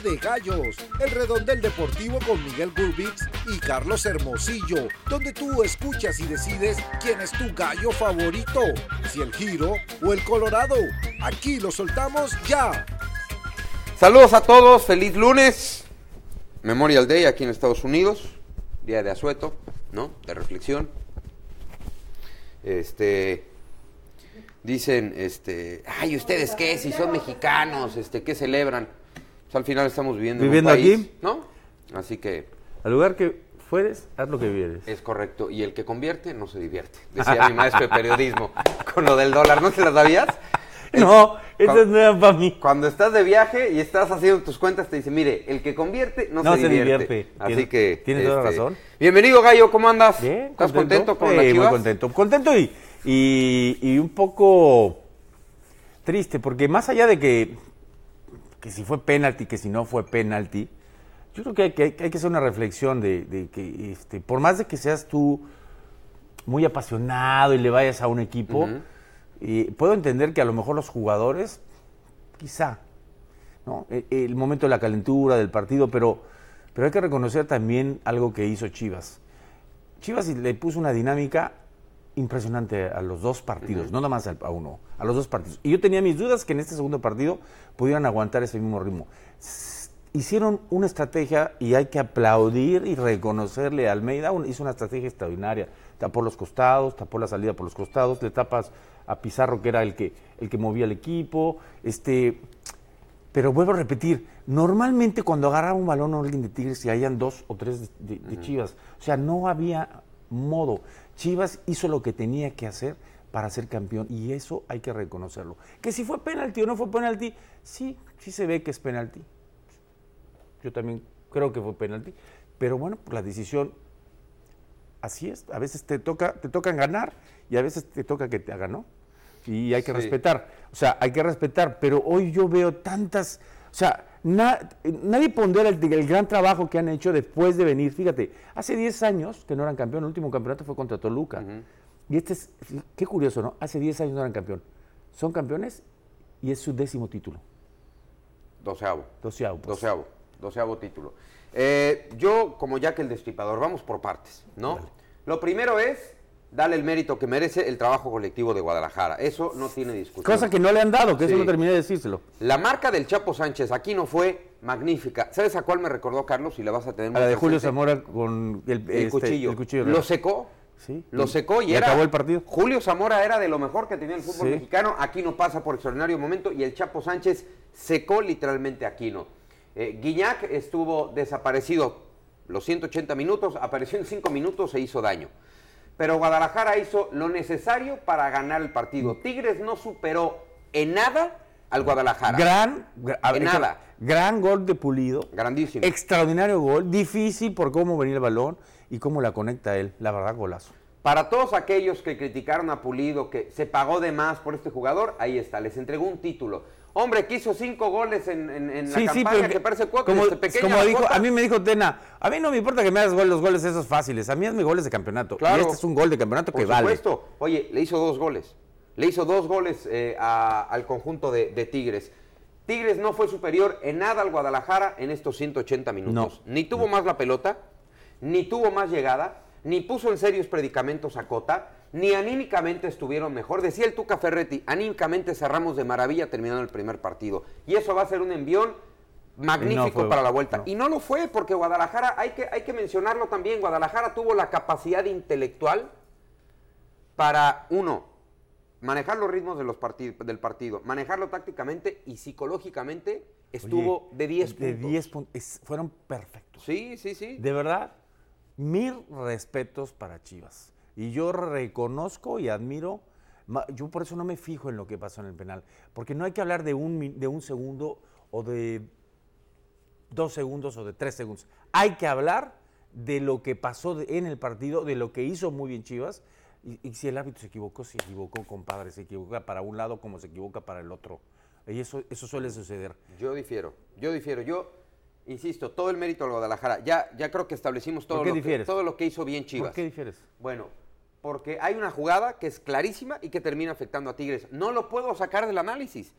De Gallos, el redondel deportivo con Miguel Gurbix y Carlos Hermosillo, donde tú escuchas y decides quién es tu gallo favorito, si el giro o el colorado. Aquí lo soltamos ya. Saludos a todos, feliz lunes. Memorial Day aquí en Estados Unidos, día de asueto, ¿no? De reflexión. Este dicen, este, ay, ¿ustedes qué? Si son mexicanos, este, ¿qué celebran? Pues al final estamos viviendo, ¿Viviendo en un país, aquí? ¿no? Así que Al lugar que fueres, haz lo que vieres. es correcto. Y el que convierte no se divierte. Decía mi maestro de periodismo con lo del dólar. ¿No te lo sabías? No, esa es nueva para mí. Cuando estás de viaje y estás haciendo tus cuentas, te dice, mire, el que convierte no, No se, se divierte. divierte. Así Tienes- que... este, tienes toda la razón. Bienvenido, Gallo, ¿cómo andas? Bien, ¿Estás contento, con Sí, las muy Chivas? contento. Contento y, y, y un poco triste, porque más allá de que, que si fue penalti, que si no fue penalti, yo creo que hay que, hay que hacer una reflexión de, de que, este, por más de que seas tú muy apasionado y le vayas a un equipo, y puedo entender que a lo mejor los jugadores, quizá, ¿no? E- El, momento de la calentura del partido, pero, pero hay que reconocer también algo que hizo Chivas. Chivas le puso una dinámica impresionante a los dos partidos, no nada más a uno, a los dos partidos. Y yo tenía mis dudas que en este segundo partido pudieran aguantar ese mismo ritmo. Hicieron una estrategia y hay que aplaudir y reconocerle a Almeida, un- hizo una estrategia extraordinaria. Tapó los costados, tapó la salida por los costados, le tapas a Pizarro que era el que, el que movía el equipo, este, pero vuelvo a repetir, normalmente cuando agarraba un balón a alguien de Tigres y hayan dos o tres de, de- de Chivas, o sea, no había modo. Chivas hizo lo que tenía que hacer para ser campeón y eso hay que reconocerlo. Que si fue penalti o no fue penalti, sí, sí se ve que es penalti. Yo también creo que fue penalti, pero bueno, por la decisión así es. A veces te toca, te tocan ganar y a veces te toca que te hagan, ¿no? Y hay que Sí. respetar. O sea, hay que respetar. Pero hoy yo veo tantas. O sea, na- nadie pondera el, el gran trabajo que han hecho después de venir. Fíjate, hace 10 años que no eran campeón. El último campeonato fue contra Toluca. Y este es. Qué curioso, ¿no? Hace 10 años no eran campeón. Son campeones y es su décimo título. Doceavo. Doceavo. pues. Doceavo. Doceavo título. Eh, yo, como ya que el destripador, vamos por partes, ¿no? Lo primero es darle el mérito que merece el trabajo colectivo de Guadalajara. Eso no tiene discusión. Cosa que no le han dado, que Sí. eso no terminé de decírselo. La marca del Chapo Sánchez aquí no fue magnífica. ¿Sabes a cuál me recordó, Carlos? Y la vas a tener A la de Julio. Zamora con el, El este, cuchillo. el cuchillo. Lo secó. Sí. Lo secó y, Y era. acabó el partido. Julio Zamora era de lo mejor que tenía el fútbol Sí. mexicano. Aquino pasa por extraordinario momento y el Chapo Sánchez secó literalmente a Aquino. Eh, Guiñac estuvo desaparecido los 180 minutos, apareció en 5 minutos e hizo daño. Pero Guadalajara hizo lo necesario para ganar el partido. Tigres no superó en nada al Guadalajara. Gran, gra- a ver, En nada. gran gol de Pulido. Grandísimo. Extraordinario gol, difícil por cómo venía el balón y cómo la conecta él. La verdad, golazo. Para todos aquellos que criticaron a Pulido, que se pagó de más por este jugador, ahí está, les entregó un título. Hombre, que hizo cinco goles en, en- en la campaña, que parece cuatro, como, este, como dijo, a mí me dijo Tena, a mí no me importa que me hagas gol- los goles esos fáciles, a mí hazme goles de campeonato. Claro. Y este es un gol de campeonato Por que vale. supuesto. Oye, le hizo dos goles. Le hizo dos goles eh, a- al conjunto de, de Tigres. Tigres no fue superior en nada al Guadalajara en estos 180 minutos. Ni tuvo más la pelota, ni tuvo más llegada, ni puso en serios predicamentos a Cota, ni anímicamente estuvieron mejor. Decía el Tuca Ferretti, anímicamente cerramos de maravilla terminando el primer partido. Y eso va a ser un envión magnífico para la vuelta. no. Y no lo fue, porque Guadalajara, hay que, hay que mencionarlo también, Guadalajara tuvo la capacidad intelectual para, uno, manejar los ritmos de los del partido, manejarlo tácticamente y psicológicamente estuvo Oye, de 10 puntos. De 10 puntos. Fueron perfectos. Sí, sí, sí. De verdad, mil respetos para Chivas. Y yo reconozco y admiro, yo por eso no me fijo en lo que pasó en el penal, porque no hay que hablar de un, de un segundo o de dos segundos o de tres segundos. Hay que hablar de lo que pasó en el partido, de lo que hizo muy bien Chivas. Y, y si el árbitro se equivocó, se equivocó, compadre, se equivoca para un lado como se equivoca para el otro. Y eso, eso suele suceder. Yo difiero, yo difiero. Yo, insisto, todo el mérito al Guadalajara. Ya, ya creo que establecimos todo, ¿Por qué lo que, todo lo que hizo bien Chivas. ¿Por qué difieres? Bueno, porque hay una jugada que es clarísima y que termina afectando a Tigres. No lo puedo sacar del análisis.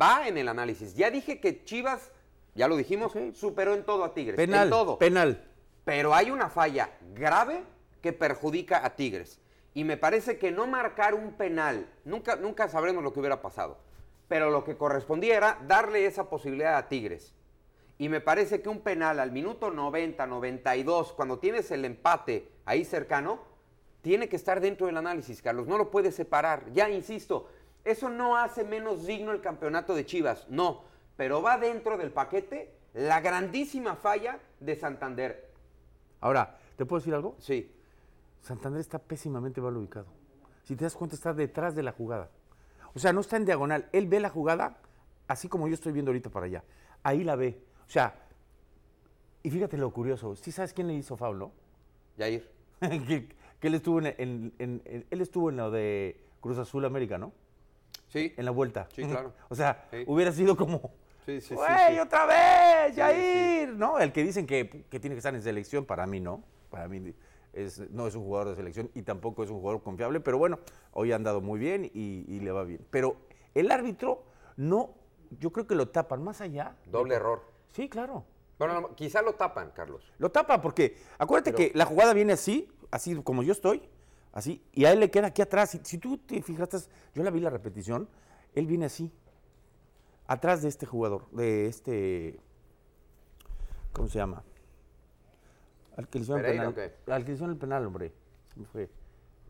Va en el análisis. Ya dije que Chivas Ya lo dijimos, superó en todo a Tigres. Penal, en todo. penal. Pero hay una falla grave que perjudica a Tigres. Y me parece que no marcar un penal, nunca, nunca sabremos lo que hubiera pasado. Pero lo que correspondía era darle esa posibilidad a Tigres. Y me parece que un penal al minuto 90, 92, cuando tienes el empate ahí cercano, tiene que estar dentro del análisis, Carlos. No lo puedes separar. Ya insisto, eso no hace menos digno el campeonato de Chivas. No. Pero va dentro del paquete la grandísima falla de Santander. Ahora, ¿te puedo decir algo? Sí. Santander está pésimamente mal ubicado. Si te das cuenta, está detrás de la jugada. O sea, no está en diagonal. Él ve la jugada así como yo estoy viendo ahorita para allá. Ahí la ve. O sea, y fíjate lo curioso. ¿Sí sabes quién le hizo foul, no? Yair. que, que él estuvo en, en- en- en- él estuvo en lo de Cruz Azul América, ¿no? Sí. En la vuelta. Sí, claro. O sea, Sí. hubiera sido como, Sí, sí, ¡Güey, sí. otra vez! Sí, ¡Yair! ¿No? El que dicen que, que tiene que estar en selección, para mí no. Para mí es, no es un jugador de selección y tampoco es un jugador confiable, pero bueno, hoy ha andado muy bien y, y le va bien. Pero el árbitro no, yo creo que lo tapan más allá. Doble error. Sí, claro. Bueno, no, quizá lo tapan, Carlos. Lo tapa porque, acuérdate Pero- que la jugada viene así, así como yo estoy, así, y a él le queda aquí atrás. Si, si tú te fijaste, yo la vi la repetición, él viene así, atrás de este jugador, de este, ¿cómo se llama? Al que le hicieron el ¿Pereira penal. Al que le hicieron el penal, hombre.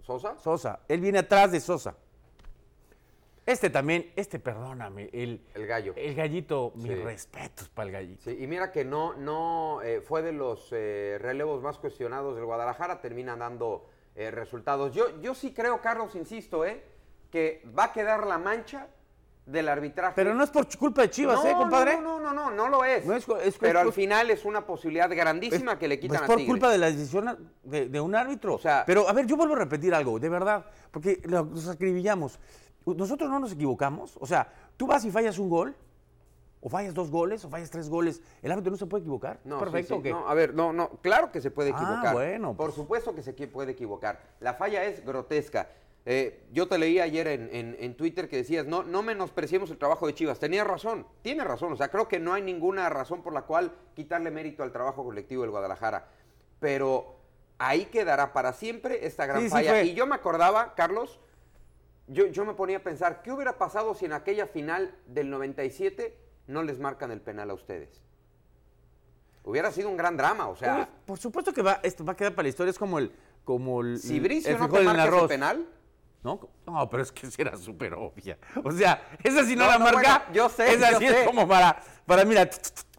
¿Sosa? Sosa. Él viene atrás de Sosa. Este también, este, perdóname, el, El gallo. el gallito, mis Sí. respetos para el gallito. Sí, y mira que no, no eh, fue de los eh, relevos más cuestionados del Guadalajara, termina dando eh, resultados. Yo, yo sí creo, Carlos, insisto, eh, que va a quedar la mancha del arbitraje. Pero no es por culpa de Chivas, no, ¿eh, compadre? No, no, no, no, no lo es. No es es- pero es- al final es una posibilidad grandísima que le quitan Es a por Tigres. culpa de la decisión de, de un árbitro. O sea- Pero, a ver, yo vuelvo a repetir algo, de verdad, porque lo- nos acribillamos. Nosotros no nos equivocamos. O sea, tú vas y fallas un gol, o fallas dos goles, o fallas tres goles. ¿El árbitro no se puede equivocar? No, Perfecto, sí. No, a ver, no, no, claro que se puede Ah, equivocar. bueno, Por pues. supuesto que se puede equivocar. La falla es grotesca. Eh, yo te leí ayer en, en- en Twitter que decías, no, no menospreciemos el trabajo de Chivas. Tenías razón, tiene razón. O sea, creo que no hay ninguna razón por la cual quitarle mérito al trabajo colectivo del Guadalajara. Pero ahí quedará para siempre esta gran Sí, falla. y yo me acordaba, Carlos, yo, yo me ponía a pensar, ¿qué hubiera pasado si en aquella final del 97 no les marcan el penal a ustedes? Hubiera sido un gran drama, o sea... Uy, por supuesto que va, esto va a quedar para la historia. Es como el. Como el Si el Bricio no te marca ese arroz. penal, ¿No? No, pero es que esa era súper obvia. O sea, esa sí no, No, la no, marca. bueno, yo sé, Esa yo sí sé. es como para, para mira.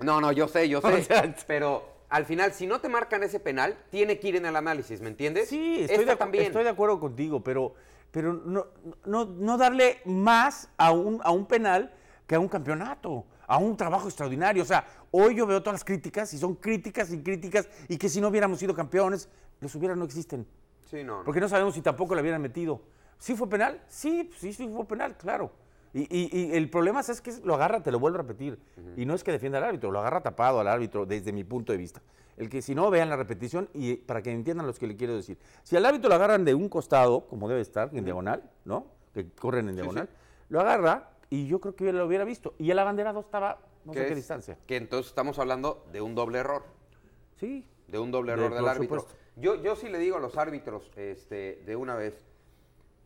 no, no, yo sé, yo O sé, sea, pero al final, si no te marcan ese penal, tiene que ir en el análisis, ¿me entiendes? Sí, estoy, de, también. estoy de acuerdo contigo, pero, pero no, no, no darle más a un, a un penal que a un campeonato, a un trabajo extraordinario. O sea, hoy yo veo todas las críticas y son críticas y críticas y que si no hubiéramos sido campeones, los hubieran no existen. Sí, no. Porque no sabemos si tampoco lo hubieran metido. ¿Sí fue penal? Sí, sí, sí fue penal, claro. Y, y- y el problema es que lo agarra, te lo vuelvo a repetir. Y no es que defienda al árbitro, lo agarra tapado al árbitro desde mi punto de vista. El que si no, vean la repetición y para que entiendan los que le quiero decir. Si al árbitro lo agarran de un costado, como debe estar, en diagonal, ¿no? Que corren en diagonal, lo agarra y yo creo que lo hubiera visto. Y el abanderado estaba no sé ¿Qué distancia. Que entonces estamos hablando de un doble error. Sí. De un doble De- error del árbitro. supuesto. Yo, yo sí le digo a los árbitros este, de una vez,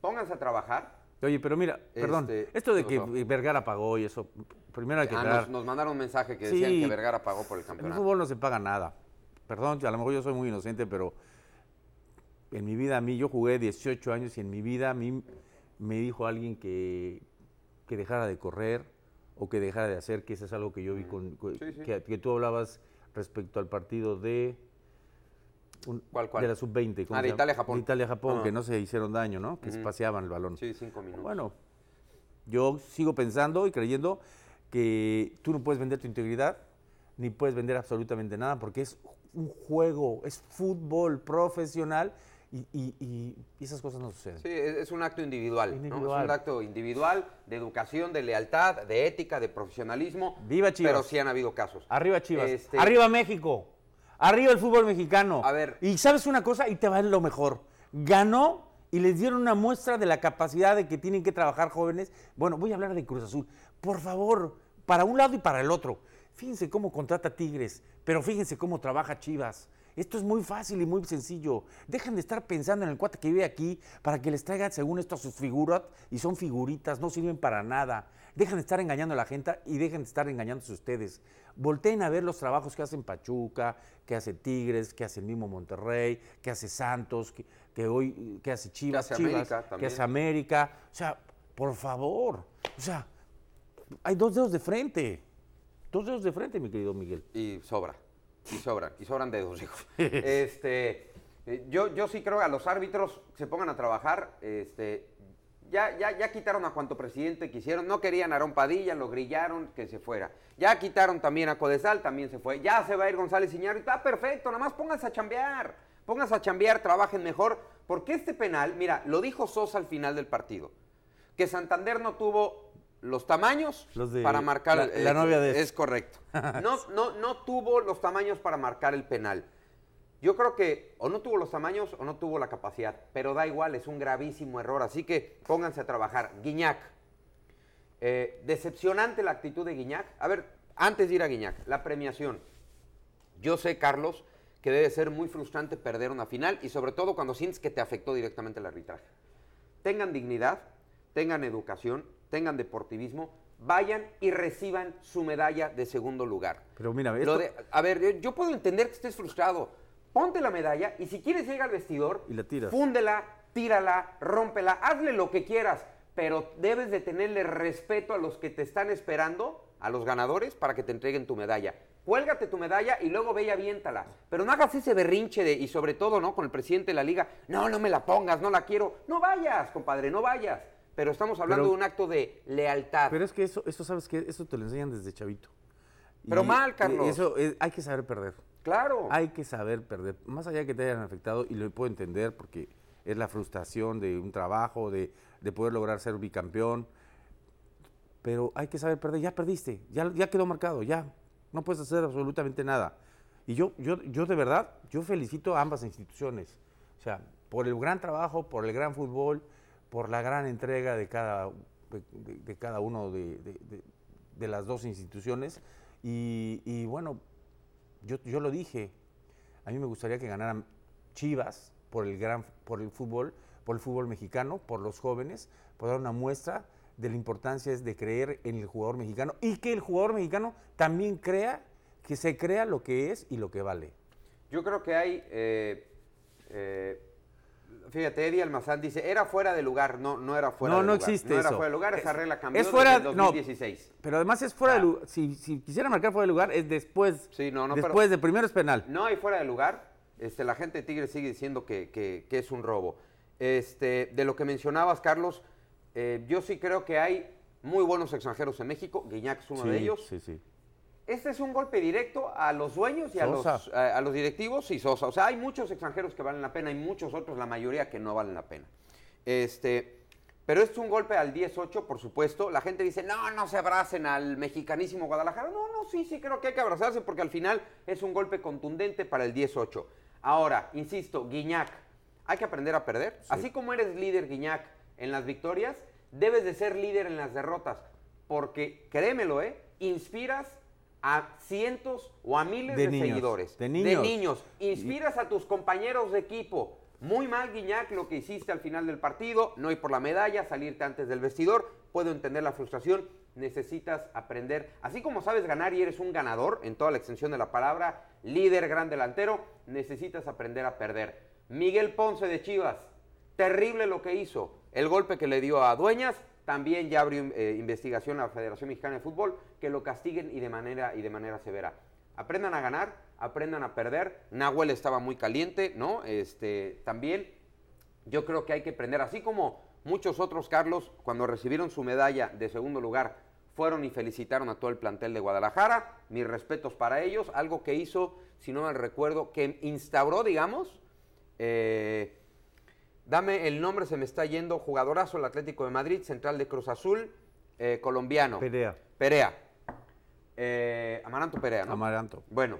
pónganse a trabajar. Oye, pero mira, perdón, Este, esto de ¿qué que? Vergara pagó y eso, primero hay que Ah, nos, nos mandaron un mensaje que decían Sí. que Vergara pagó por el En el campeonato. fútbol no se paga nada. Perdón, a lo mejor yo soy muy inocente, pero en mi vida a mí, yo jugué 18 años y en mi vida a mí me dijo alguien que, que dejara de correr o que dejara de hacer, que eso es algo que yo vi con, con- Sí, sí. Que, que tú hablabas respecto al partido de un- ¿Cuál, cuál? de la sub-20. ¿cómo Ah, de? Italia-Japón. De Italia-Japón, Ah. que no se hicieron daño, ¿no? Que se paseaban el balón. Sí, cinco minutos. Bueno, yo sigo pensando y creyendo que tú no puedes vender tu integridad ni puedes vender absolutamente nada porque es un juego, es fútbol profesional y, y- y- esas cosas no suceden. Sí, es, un acto individual, ¿no? Individual. Es un acto individual de educación, de lealtad, de ética, de profesionalismo. Viva Chivas. Pero sí han habido casos. Arriba Chivas, Este, arriba México, arriba el fútbol mexicano. A ver. Y sabes una cosa, y te va lo mejor. Ganó y les dieron una muestra de la capacidad de que tienen que trabajar jóvenes. Bueno, voy a hablar de Cruz Azul. Por favor, para un lado y para el otro. Fíjense cómo contrata Tigres, pero fíjense cómo trabaja Chivas. Esto es muy fácil y muy sencillo. Dejen de estar pensando en el cuate que vive aquí para que les traigan según esto a sus figuras y son figuritas, no sirven para nada. Dejen de estar engañando a la gente y dejen de estar engañándose ustedes. Volteen a ver los trabajos que hacen Pachuca, que hace Tigres, que hace el mismo Monterrey, que hace Santos, que, hoy que hace Chivas, que hace América, que hace América. O sea, por favor. O sea, hay dos dedos de frente. Dos dedos de frente, mi querido Miguel. Y sobra. Y sobran. Y sobran dedos, hijos. este, eh, yo, yo sí creo que a los árbitros se pongan a trabajar. Este, ya, ya, ya quitaron a cuanto presidente quisieron. No querían a Aarón Padilla, lo grillaron, que se fuera. Ya quitaron también a Codesal, también se fue. Ya se va a ir González Iñárritu. Está perfecto, nada más pónganse a chambear. Pónganse a chambear, trabajen mejor. Porque este penal, mira, lo dijo Sosa al final del partido. Que Santander no tuvo los tamaños para marcar la, la novia de es correcto. No, no, no tuvo los tamaños para marcar el penal. Yo creo que o no tuvo los tamaños o no tuvo la capacidad, pero da igual, es un gravísimo error, así que pónganse a trabajar. Guiñac, eh, decepcionante la actitud de Guiñac. A ver, antes de ir a Guiñac, la premiación. Yo sé, Carlos, que debe ser muy frustrante perder una final y sobre todo cuando sientes que te afectó directamente el arbitraje. Tengan dignidad, tengan educación, tengan deportivismo, vayan y reciban su medalla de segundo lugar. Pero mira, a ver, yo puedo entender que estés frustrado. Ponte la medalla y si quieres llegar al vestidor, y la tiras. fúndela, tírala, rómpela, hazle lo que quieras, pero debes de tenerle respeto a los que te están esperando, a los ganadores, para que te entreguen tu medalla. Cuélgate tu medalla y luego ve y aviéntala. Pero no hagas ese berrinche de, y sobre todo, ¿no? Con el presidente de la liga, no, no me la pongas, no la quiero. No vayas, compadre, no vayas pero estamos hablando de un acto de lealtad. Pero es que eso, eso sabes que eso te lo enseñan desde chavito. Pero mal, Carlos. Eso hay que saber perder. Claro. Hay que saber perder. Más allá de que te hayan afectado, y lo puedo entender porque es la frustración de un trabajo, de, poder lograr ser bicampeón. Pero hay que saber perder. Ya perdiste, ya, ya quedó marcado, ya. No puedes hacer absolutamente nada. Y yo, yo, yo de verdad, yo felicito a ambas instituciones. O sea, por el gran trabajo, por el gran fútbol, por la gran entrega de cada, de, cada uno de, las dos instituciones. Y, bueno, yo, yo, lo dije, a mí me gustaría que ganaran Chivas por el, gran, por el fútbol, por el fútbol mexicano, por los jóvenes, por dar una muestra de la importancia de creer en el jugador mexicano y que el jugador mexicano también crea, que se crea lo que es y lo que vale. Yo creo que hay eh, eh, Fíjate, Eddie Almazán dice, era fuera de lugar. No, no era fuera de lugar. No, existe No era fuera de lugar, esa regla cambió es fuera, en 2016. pero además es fuera de lugar. Si, quisiera marcar fuera de lugar, es después. Sí, no, no, después de primero es penal. No hay fuera de lugar. Este, la gente de Tigre sigue diciendo que, es un robo. Este, de lo que mencionabas, Carlos, eh, yo sí creo que hay muy buenos extranjeros en México. Guiñac es uno de ellos. Sí, sí. Este es un golpe directo a los dueños y a los, a, los, directivos y Sosa. O sea, hay muchos extranjeros que valen la pena y muchos otros, la mayoría, que no valen la pena. Este, pero es un golpe al 10-8, por supuesto. La gente dice, no, no se abracen al mexicanísimo Guadalajara. No, no, sí, sí, creo que hay que abrazarse porque al final es un golpe contundente para el 10-8. Ahora, insisto, Guiñac, hay que aprender a perder. Así como eres líder, Guiñac, en las victorias, debes de ser líder en las derrotas. Porque, créemelo, ¿eh? Inspiras a cientos o a miles de, seguidores. De niños. De niños. Inspiras a tus compañeros de equipo. Muy mal, Guiñac, lo que hiciste al final del partido. No ir por la medalla, salirte antes del vestidor. Puedo entender la frustración. Necesitas aprender. Así como sabes ganar y eres un ganador en toda la extensión de la palabra, líder, gran delantero, necesitas aprender a perder. Miguel Ponce de Chivas. Terrible lo que hizo. El golpe que le dio a Dueñas también ya abrió eh, investigación a la Federación Mexicana de Fútbol, que lo castiguen y de manera, y de manera severa. Aprendan a ganar, aprendan a perder. Nahuel estaba muy caliente, ¿no? Este, también yo creo que hay que aprender, así como muchos otros, Carlos, cuando recibieron su medalla de segundo lugar, fueron y felicitaron a todo el plantel de Guadalajara. Mis respetos para ellos. Algo que hizo, si no mal recuerdo, que instauró, digamos, eh, Dame el nombre, se me está yendo. Jugadorazo el Atlético de Madrid, central de Cruz Azul, eh, colombiano. Perea. Perea. Eh, Amaranto Perea, ¿no? Amaranto. Bueno,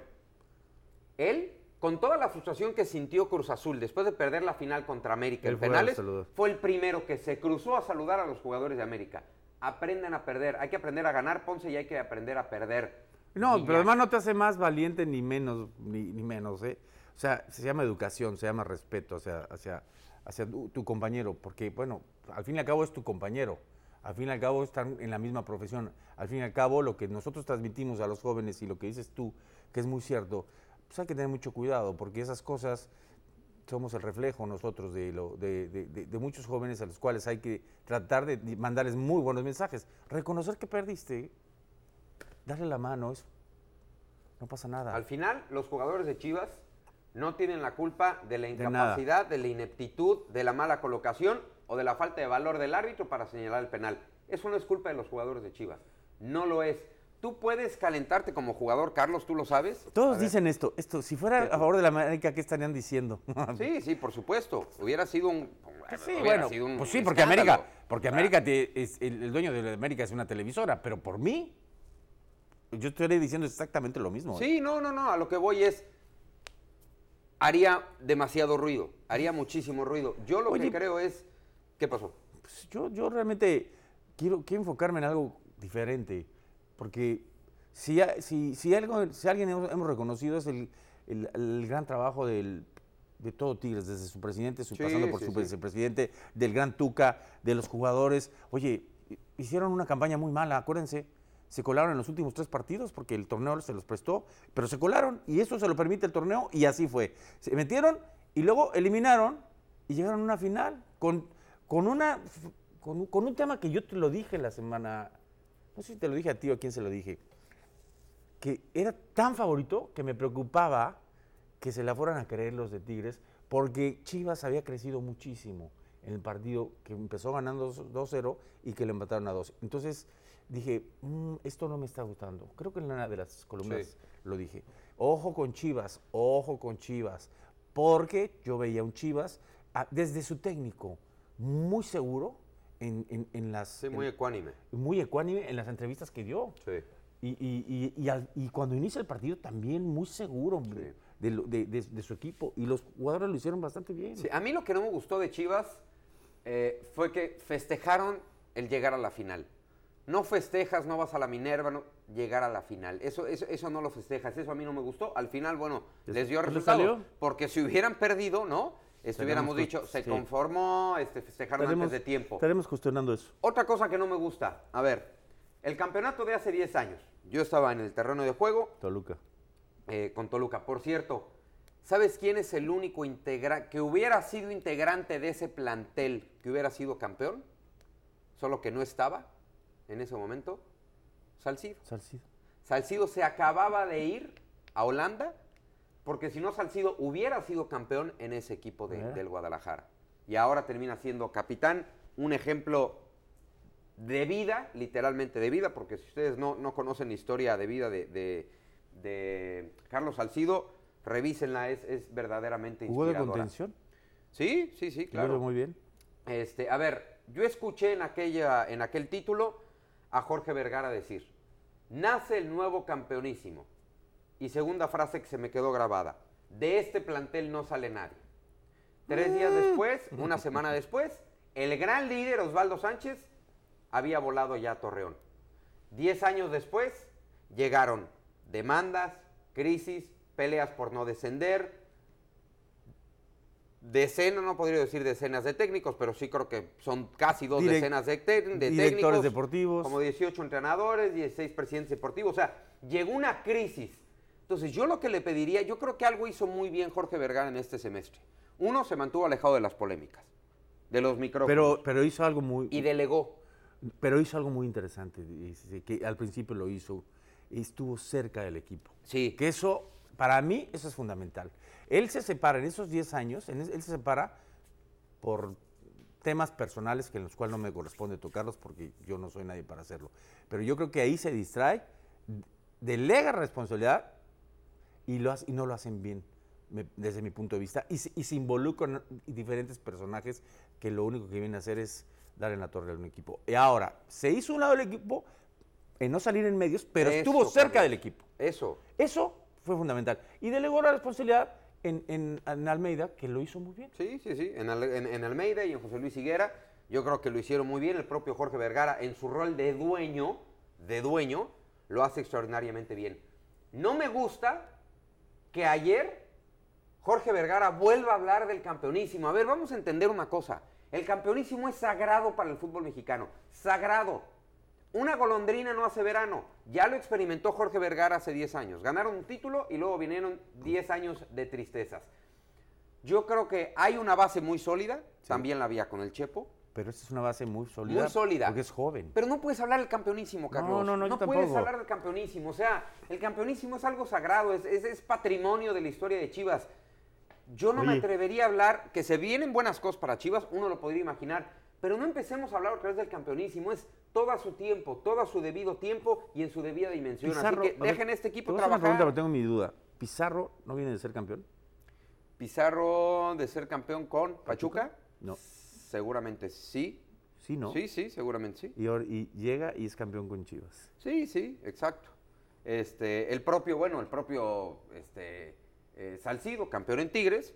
él, con toda la frustración que sintió Cruz Azul después de perder la final contra América en penales, fue el primero que se cruzó a saludar a los jugadores de América. Aprendan a perder, hay que aprender a ganar, Ponce, y hay que aprender a perder. No, pero además no te hace más valiente ni menos, ni, ni menos, ¿eh? O sea, se llama educación, se llama respeto hacia, hacia, hacia tu, tu compañero, porque, bueno, al fin y al cabo es tu compañero. Al fin y al cabo están en la misma profesión. Al fin y al cabo lo que nosotros transmitimos a los jóvenes y lo que dices tú, que es muy cierto, pues hay que tener mucho cuidado, porque esas cosas somos el reflejo nosotros de, lo, de, de- de- muchos jóvenes a los cuales hay que tratar de mandarles muy buenos mensajes. Reconocer que perdiste, darle la mano, eso no pasa nada. Al final, los jugadores de Chivas no tienen la culpa de la incapacidad, de, la ineptitud, de la mala colocación o de la falta de valor del árbitro para señalar el penal. Eso no es culpa de los jugadores de Chivas. No lo es. Tú puedes calentarte como jugador, Carlos, tú lo sabes. Todos dicen esto, esto, si fuera a favor de la América, ¿qué estarían diciendo? Sí, sí, por supuesto. Hubiera sido un. Sí, hubiera bueno, sido un pues sí, porque escándalo. América, porque América te- es, el, el dueño de la América es una televisora, pero por mí, yo estoy diciendo exactamente lo mismo. ¿eh? Sí, no, no, no. A lo que voy es. Haría demasiado ruido. Haría muchísimo ruido. Yo lo Oye. que creo es. ¿Qué pasó? Pues yo, yo realmente quiero, quiero enfocarme en algo diferente, porque si, si, si, algo, si alguien hemos, hemos reconocido es el, el- el gran trabajo del, de todo Tigres, desde su presidente, su, Sí, pasando por sí, su sí. vicepresidente, del gran Tuca, de los jugadores. Oye, hicieron una campaña muy mala, acuérdense. Se colaron en los últimos tres partidos porque el torneo se los prestó, pero se colaron y eso se lo permite el torneo y así fue. Se metieron y luego eliminaron y llegaron a una final con, con, una, con, un- tema que yo te lo dije la semana, no sé si te lo dije a ti o a quién se lo dije, que era tan favorito que me preocupaba que se la fueran a creer los de Tigres, porque Chivas había crecido muchísimo en el partido que empezó ganando 2-0 y que le empataron a 2. Entonces dije, "Mm, esto no me está gustando. Creo que en una de las columnas Sí. lo dije. Ojo con Chivas, ojo con Chivas, porque yo veía un Chivas ah, desde su técnico muy seguro en, en- en las... Sí, muy en- ecuánime. muy ecuánime en las entrevistas que dio. Sí. Y, y- y- y al- y cuando inicia el partido también muy seguro de de- de- de su equipo. Y los jugadores lo hicieron bastante bien. Sí, a mí lo que no me gustó de Chivas eh, fue que festejaron el llegar a la final. No festejas, no vas a la Minerva, no, llegar a la final. Eso, eso, eso no lo festejas, eso a mí no me gustó. Al final, bueno, ¿Les- dio salió? Porque si hubieran perdido, ¿no? Estuviéramos dicho, se sí. conformó, este, festejaron antes de tiempo. Estaremos cuestionando eso. Otra cosa que no me gusta, a ver, el campeonato de hace 10 años. Yo estaba en el terreno de juego, Toluca. eh, con Toluca. Por cierto, ¿sabes quién es el único integrante que hubiera sido integrante de ese plantel que hubiera sido campeón? Solo que no estaba en ese momento. Salcido. Salcido. Salcido se acababa de ir a Holanda porque si no Salcido hubiera sido campeón en ese equipo de- del Guadalajara. Y ahora termina siendo capitán, un ejemplo de vida, literalmente de vida, porque si ustedes no, no conocen la historia de vida de, de- de Carlos Salcido, revísenla, es, es verdaderamente ¿Jugó de inspiradora. contención? Sí, sí, sí, Claro. claro. muy bien. Este, a ver, yo escuché en, aquella, en aquel título a Jorge Vergara decir, nace el nuevo campeonísimo. Y segunda frase que se me quedó grabada, de este plantel no sale nadie. Tres días después, una semana después, el gran líder Osvaldo Sánchez había volado ya a Torreón. Diez años después, llegaron demandas, crisis, peleas por no descender, decenas, no podría decir decenas de técnicos, pero sí creo que son casi dos Direc- decenas de, de directores técnicos. deportivos. Como 18 entrenadores, 16 presidentes deportivos. O sea, llegó una crisis. Entonces, yo lo que le pediría, yo creo que algo hizo muy bien Jorge Vergara en este semestre. Uno, se mantuvo alejado de las polémicas, de los micrófonos. Pero, pero hizo algo muy... y delegó. Pero hizo algo muy interesante, que al principio lo hizo, estuvo cerca del equipo. Sí. Que eso, para mí, eso es fundamental. Él se separa en esos 10 años, en él se separa por temas personales que en los cuales no me corresponde tocarlos porque yo no soy nadie para hacerlo. Pero yo creo que ahí se distrae, delega responsabilidad y, lo hace- y no lo hacen bien, me- desde mi punto de vista, y, se- y se involucran diferentes personajes que lo único que vienen a hacer es dar en la torre a un equipo. Y ahora, se hizo un lado del equipo en no salir en medios, pero Eso, estuvo cerca Carlos. del equipo. Eso. Eso fue fundamental. Y delegó la responsabilidad en, en- en Almeida, que lo hizo muy bien. Sí, sí, sí. En, en Almeida y en José Luis Higuera, yo creo que lo hicieron muy bien. El propio Jorge Vergara, en su rol de dueño, de dueño, lo hace extraordinariamente bien. No me gusta que ayer Jorge Vergara vuelva a hablar del campeonísimo. A ver, vamos a entender una cosa. El campeonísimo es sagrado para el fútbol mexicano. Sagrado. Una golondrina no hace verano. Ya lo experimentó Jorge Vergara hace 10 años. Ganaron un título y luego vinieron 10 años de tristezas. Yo creo que hay una base muy sólida. También la había con el Chepo. Pero esta es una base muy sólida. Muy sólida. Porque es joven. Pero no puedes hablar del campeonísimo, Carlos. No, no, no, No yo puedes tampoco. hablar del campeonísimo. O sea, el campeonísimo es algo sagrado, es, es- es patrimonio de la historia de Chivas. Yo no me atrevería a hablar que se vienen buenas cosas para Chivas, uno lo podría imaginar, pero no empecemos a hablar otra vez del campeonísimo. Es todo a su tiempo, todo a su debido tiempo y en su debida dimensión. Pizarro, Así que dejen este equipo una pregunta, pero trabajar. tengo mi duda. ¿Pizarro no viene de ser campeón? Pizarro de ser campeón con Pachuca. No. Seguramente sí. Sí, ¿no? Sí, sí, seguramente sí. Y, y llega y es campeón con Chivas. Sí, sí, exacto. Este, el propio, bueno, el propio este, eh, Salcido, campeón en Tigres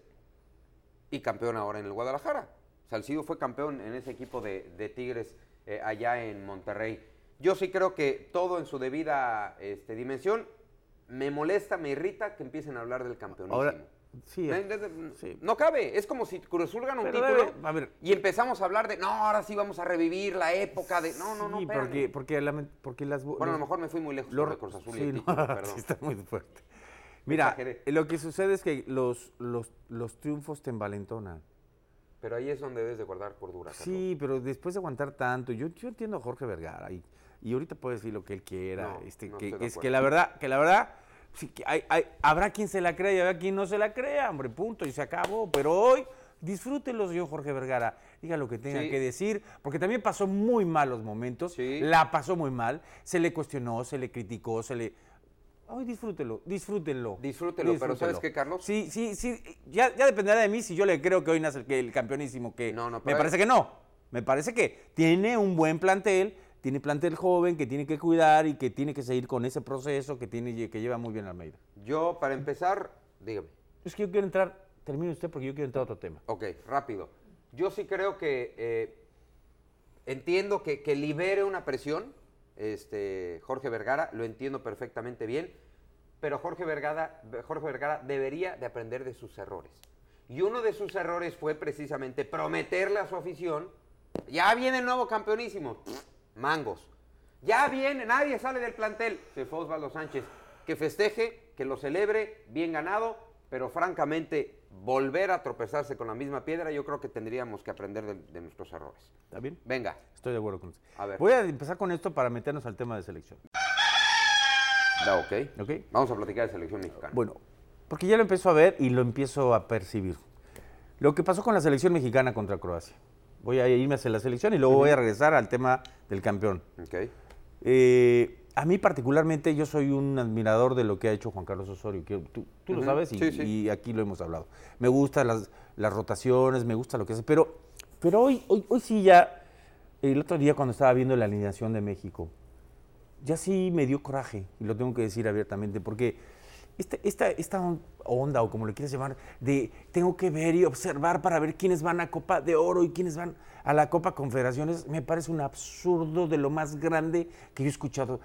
y campeón ahora en el Guadalajara. Salcido fue campeón en ese equipo de, de Tigres eh, allá en Monterrey. Yo sí creo que todo en su debida este, dimensión me molesta, me irrita que empiecen a hablar del campeonismo. Ahora, sí, eh, de- sí. No cabe, es como si Cruz Azul gana un Pero título debe- a ver. y empezamos a hablar de, no, ahora sí vamos a revivir la época de... No, no, no, Sí, porque, porque, la- porque las... Bueno, a lo mejor me fui muy lejos Los- sobre Cruz Azul y sí, no, perdón. está muy fuerte. Mira, lo que sucede es que los, los, los triunfos te envalentonan. Pero ahí es donde debes de guardar cordura. Sí, pero después de aguantar tanto, yo, yo entiendo a Jorge Vergara y, y ahorita puede decir lo que él quiera, No, este, no que, es que la verdad, que la verdad, sí, que hay, hay- habrá quien se la crea y habrá quien no se la crea, hombre, punto, y se acabó. Pero hoy, disfrútenlo, señor Jorge Vergara, diga lo que tenga Sí. que decir, porque también pasó muy malos momentos, Sí. la pasó muy mal, se le cuestionó, se le criticó, se le... Hoy disfrútelo, disfrútenlo. Disfrútelo, pero ¿sabes qué, Carlos? Sí, sí, sí. Ya, ya dependerá de mí si yo le creo que hoy nace el, el campeonísimo. Que No, no, pero me parece que no. Me parece que tiene un buen plantel, tiene plantel joven que tiene que cuidar y que tiene que seguir con ese proceso que tiene que lleva muy bien Almeida. Yo, para empezar, dígame. Es que yo quiero entrar, termine usted porque yo quiero entrar a otro tema. Ok, rápido. Yo sí creo que eh, entiendo que, que libere una presión, este, Jorge Vergara, lo entiendo perfectamente bien, pero Jorge Vergara, Jorge Vergara debería de aprender de sus errores. Y uno de sus errores fue precisamente prometerle a su afición, ya viene el nuevo campeonísimo, mangos. Ya viene, nadie sale del plantel. Se fue Osvaldo Sánchez. Que festeje, que lo celebre, bien ganado, pero francamente, volver a tropezarse con la misma piedra, yo creo que tendríamos que aprender de, de nuestros errores. ¿Está bien? Venga. Estoy de acuerdo con usted. A ver. Voy a empezar con esto para meternos al tema de selección. Da, ok. Ok. Vamos a platicar de selección mexicana. Bueno, porque ya lo empiezo a ver y lo empiezo a percibir. Lo que pasó con la selección mexicana contra Croacia. Voy a irme hacia la selección y luego voy a regresar al tema del campeón. Ok. Eh, a mí particularmente yo soy un admirador de lo que ha hecho Juan Carlos Osorio, que tú, tú lo sabes y, sí, sí. y aquí lo hemos hablado. Me gustan las, las rotaciones, me gusta lo que hace, pero, pero hoy, hoy, hoy sí ya, el otro día cuando estaba viendo la alineación de México, ya sí me dio coraje, y lo tengo que decir abiertamente, porque esta, esta, esta on- onda, o como le quieras llamar, de tengo que ver y observar para ver quiénes van a Copa de Oro y quiénes van a la Copa Confederaciones, me parece un absurdo de lo más grande que yo he escuchado.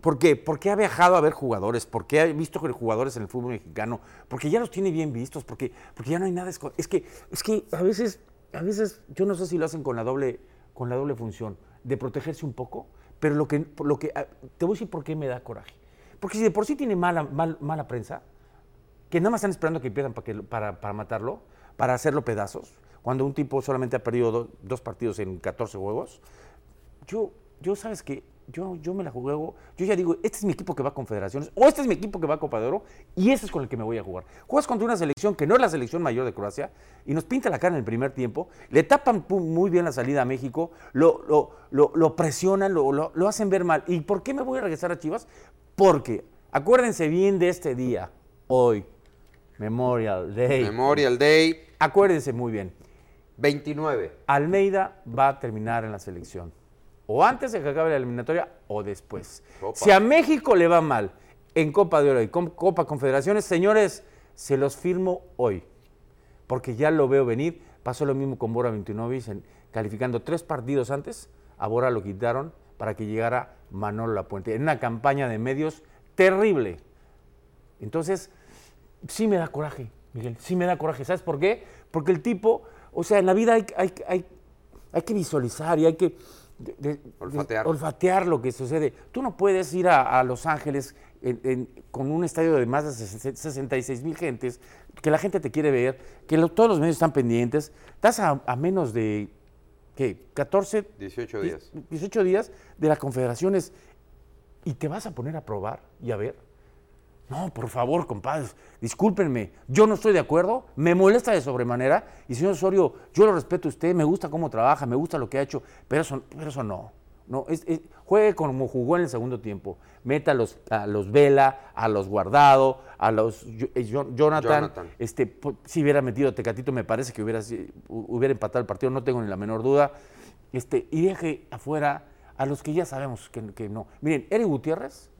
¿Por qué? Porque ha viajado a ver jugadores, porque ha visto jugadores en el fútbol mexicano, porque ya los tiene bien vistos, porque, porque ya no hay nada. Es que, es que a veces, a veces, yo no sé si lo hacen con la doble, con la doble función, de protegerse un poco, pero lo que, lo que ah, te voy a decir por qué me da coraje. Porque si de por sí tiene mala, mal- mala prensa, que nada más están esperando que pierdan para, que, para, para matarlo, para hacerlo pedazos, cuando un tipo solamente ha perdido do- dos partidos en 14 juegos, yo, yo sabes que yo, yo me la juego, yo ya digo, este es mi equipo que va a Confederaciones, o este es mi equipo que va a Copa de Oro, y ese es con el que me voy a jugar. Juegas contra una selección que no es la selección mayor de Croacia, y nos pinta la cara en el primer tiempo, le tapan muy bien la salida a México, lo, lo, lo- lo presionan, lo, lo- lo hacen ver mal. ¿Y por qué me voy a regresar a Chivas? Porque, acuérdense bien de este día, hoy, Memorial Day. Memorial Day Acuérdense muy bien. 29. Almeida va a terminar en la selección. O antes de que acabe la eliminatoria o después. Si a México le va mal en Copa de Oro y Copa Confederaciones, señores, se los firmo hoy. Porque ya lo veo venir. Pasó lo mismo con Bora 29, calificando tres partidos antes. A Bora lo quitaron para que llegara Manolo Lapuente, en una campaña de medios terrible. Entonces, sí me da coraje, Miguel, sí me da coraje. ¿Sabes por qué? Porque el tipo, o sea, en la vida hay, hay, hay, hay que visualizar y hay que olfatear. lo que sucede. Tú no puedes ir a, Los Ángeles con un estadio de más de 66 mil gentes, que la gente te quiere ver, que todos los medios están pendientes. Estás a, menos de, ¿qué? 14... 18 días. 18 días de las confederaciones y te vas a poner a probar y a ver. No, por favor, compadres, discúlpenme, yo no estoy de acuerdo, me molesta de sobremanera y señor Osorio, yo lo respeto a usted, me gusta cómo trabaja, me gusta lo que ha hecho, pero eso, pero eso no. no juegue como jugó en el segundo tiempo, meta a los, a los Vela, a los Guardado, a los eh, Jonathan, Este, si hubiera metido Tecatito me parece que hubiera, hubiera empatado el partido, no tengo ni la menor duda, este, y deje afuera a los que ya sabemos que, que no. Miren, Eric Gutiérrez,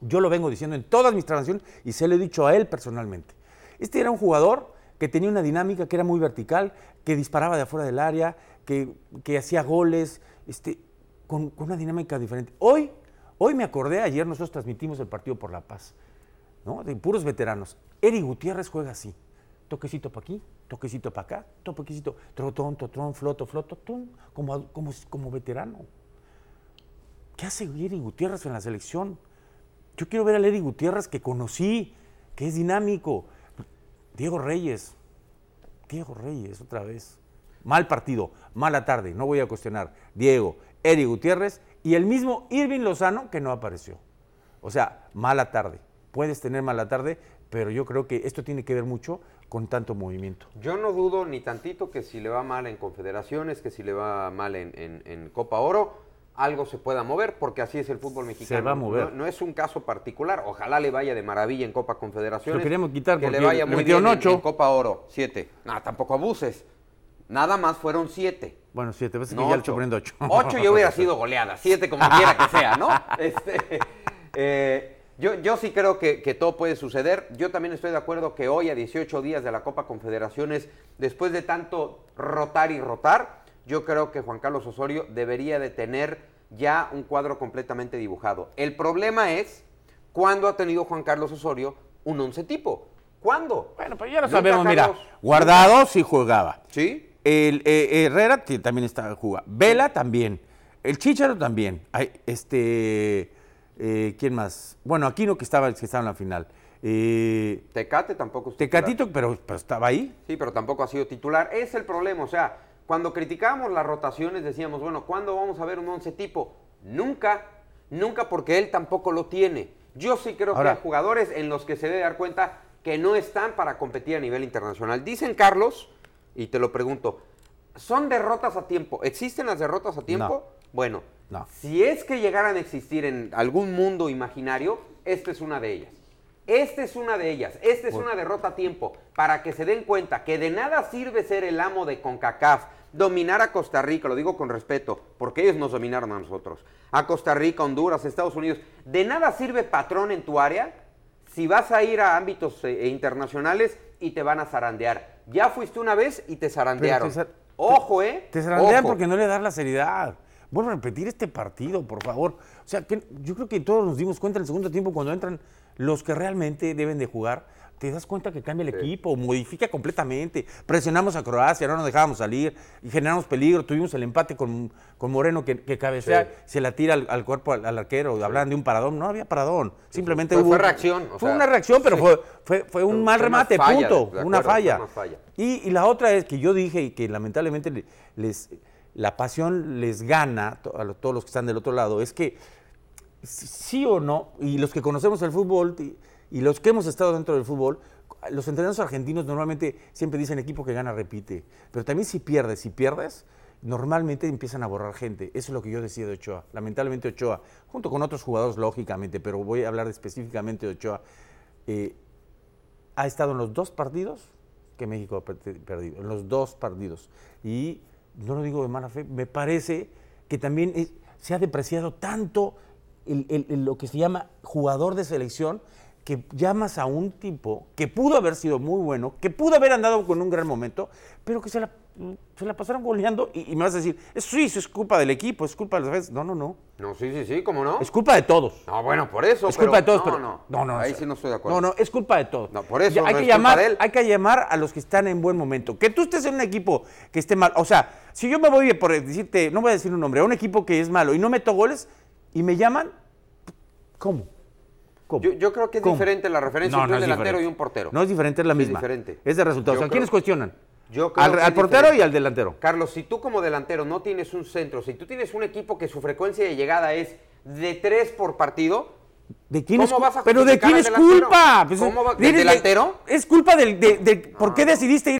yo lo vengo diciendo en todas mis transacciones y se lo he dicho a él personalmente. Este era un jugador que tenía una dinámica que era muy vertical, que disparaba de afuera del área, que, hacía goles, este, con, una dinámica diferente. Hoy, hoy me acordé, ayer nosotros transmitimos el partido por la paz, ¿no? de puros veteranos. Eri Gutiérrez juega así. Toquecito para aquí, toquecito para acá, toquecito, trotón, trotón, floto, floto, como, como, como veterano. ¿Qué hace Eri Gutiérrez en la selección? Yo quiero ver a Lady Gutiérrez que conocí, que es dinámico. Diego Reyes, Diego Reyes, otra vez. Mal partido, mala tarde, no voy a cuestionar. Diego, Eric Gutiérrez y el mismo Irving Lozano que no apareció. O sea, mala tarde. Puedes tener mala tarde, pero yo creo que esto tiene que ver mucho con tanto movimiento. Yo no dudo ni tantito que si le va mal en confederaciones, que si le va mal en Copa Oro, algo se pueda mover, porque así es el fútbol mexicano. Se va a mover. No, es un caso particular. Ojalá le vaya de maravilla en Copa Confederaciones. Lo queremos quitar que le vaya muy bien en, Copa Oro. Siete. No, tampoco abuses. Nada más fueron siete. Bueno, siete. veces que ya ocho. poniendo ocho. Ocho yo hubiera sido goleada. Siete como quiera que sea, ¿no? Este, eh, yo, yo sí creo que, que, todo puede suceder. Yo también estoy de acuerdo que hoy, a 18 días de la Copa Confederaciones, después de tanto rotar y rotar, yo creo que Juan Carlos Osorio debería de tener ya un cuadro completamente dibujado. El problema es cuándo ha tenido Juan Carlos Osorio un once tipo. ¿Cuándo? Bueno, pues ya lo sabemos, mira, Guardado sí jugaba. ¿Sí? El eh, Herrera también estaba jugando. Vela también. El Chicharo también. este, eh, ¿quién más? Bueno, Aquino que estaba, que estaba en la final. Eh, Tecate tampoco Tecatito, pero, pero, estaba ahí. Sí, pero tampoco ha sido titular. Es el problema, o sea, cuando criticábamos las rotaciones decíamos, bueno, ¿cuándo vamos a ver un once tipo? Nunca, nunca porque él tampoco lo tiene. Yo sí creo que hay jugadores en los que se debe dar cuenta que no están para competir a nivel internacional. Dicen Carlos, y te lo pregunto, ¿son derrotas a tiempo? ¿Existen las derrotas a tiempo? Bueno, si es que llegaran a existir en algún mundo imaginario, esta es una de ellas. Esta es una de ellas. Esta es una derrota a tiempo para que se den cuenta que de nada sirve ser el amo de CONCACAF, dominar a Costa Rica, lo digo con respeto, porque ellos nos dominaron a nosotros. A Costa Rica, Honduras, Estados Unidos. De nada sirve patrón en tu área si vas a ir a ámbitos eh, e internacionales y te van a zarandear. Ya fuiste una vez y te zarandearon. Ojo, ¿eh? Te zarandean porque no le das la seriedad. Vuelvo a repetir este partido, por favor. O sea, que yo creo que todos nos dimos cuenta en el segundo tiempo cuando entran los que realmente deben de jugar, te das cuenta que cambia el equipo, modifica completamente. Presionamos a Croacia, no nos dejábamos salir y generamos peligro. Tuvimos el empate con, con Moreno que, que cabecea, se la tira al, cuerpo al, arquero. Hablan de un paradón. No había paradón. Simplemente hubo. Fue reacción. fue una reacción, pero fue, fue, un mal remate, punto. una, falla. Y, la otra es que yo dije y que lamentablemente les, la pasión les gana a todos los que están del otro lado, es que sí o no, y los que conocemos el fútbol y, los que hemos estado dentro del fútbol, los entrenadores argentinos normalmente siempre dicen equipo que gana repite, pero también si pierdes, si pierdes, normalmente empiezan a borrar gente. Eso es lo que yo decía de Ochoa. Lamentablemente Ochoa, junto con otros jugadores lógicamente, pero voy a hablar específicamente de Ochoa, eh, ha estado en los dos partidos que México ha perdido, en los dos partidos. Y no lo digo de mala fe, me parece que también se ha depreciado tanto lo que se llama jugador de selección, que llamas a un tipo que pudo haber sido muy bueno, que pudo haber andado con un gran momento, pero que se la, se la pasaron goleando y, y me vas a decir, eso sí, eso es culpa del equipo, es culpa de los defensas. No, no, no. No, sí, sí, sí, ¿cómo no? Es culpa de todos. No, bueno, por eso. Es pero- culpa de todos, no, pero no, no, no, Ahí sí no estoy de acuerdo. No, no, es culpa de todos. No, por eso Ya, hay no que es culpa llamar, de él. hay que llamar a los que están en buen momento. Que tú estés en un equipo que esté mal, o sea, si yo me voy por decirte, no voy a decir un nombre, a un equipo que es malo y no meto goles y me llaman, ¿cómo? ¿Cómo? Yo, yo creo que es ¿Cómo? diferente la referencia No, entre no un es delantero diferente. y un portero. No es diferente, es la misma. diferente. Es de resultados. Yo ¿A quiénes cuestionan? Yo creo al, es portero diferente. y al delantero. Carlos, si tú como delantero no tienes un centro, si tú tienes un equipo que su frecuencia de llegada es de tres por partido, ¿De quién ¿Cómo es, vas a ¿Pero de quién es delantero? culpa? Pues, ¿Cómo va- del delantero? Es culpa del, de, de- ¿Por qué decidiste ir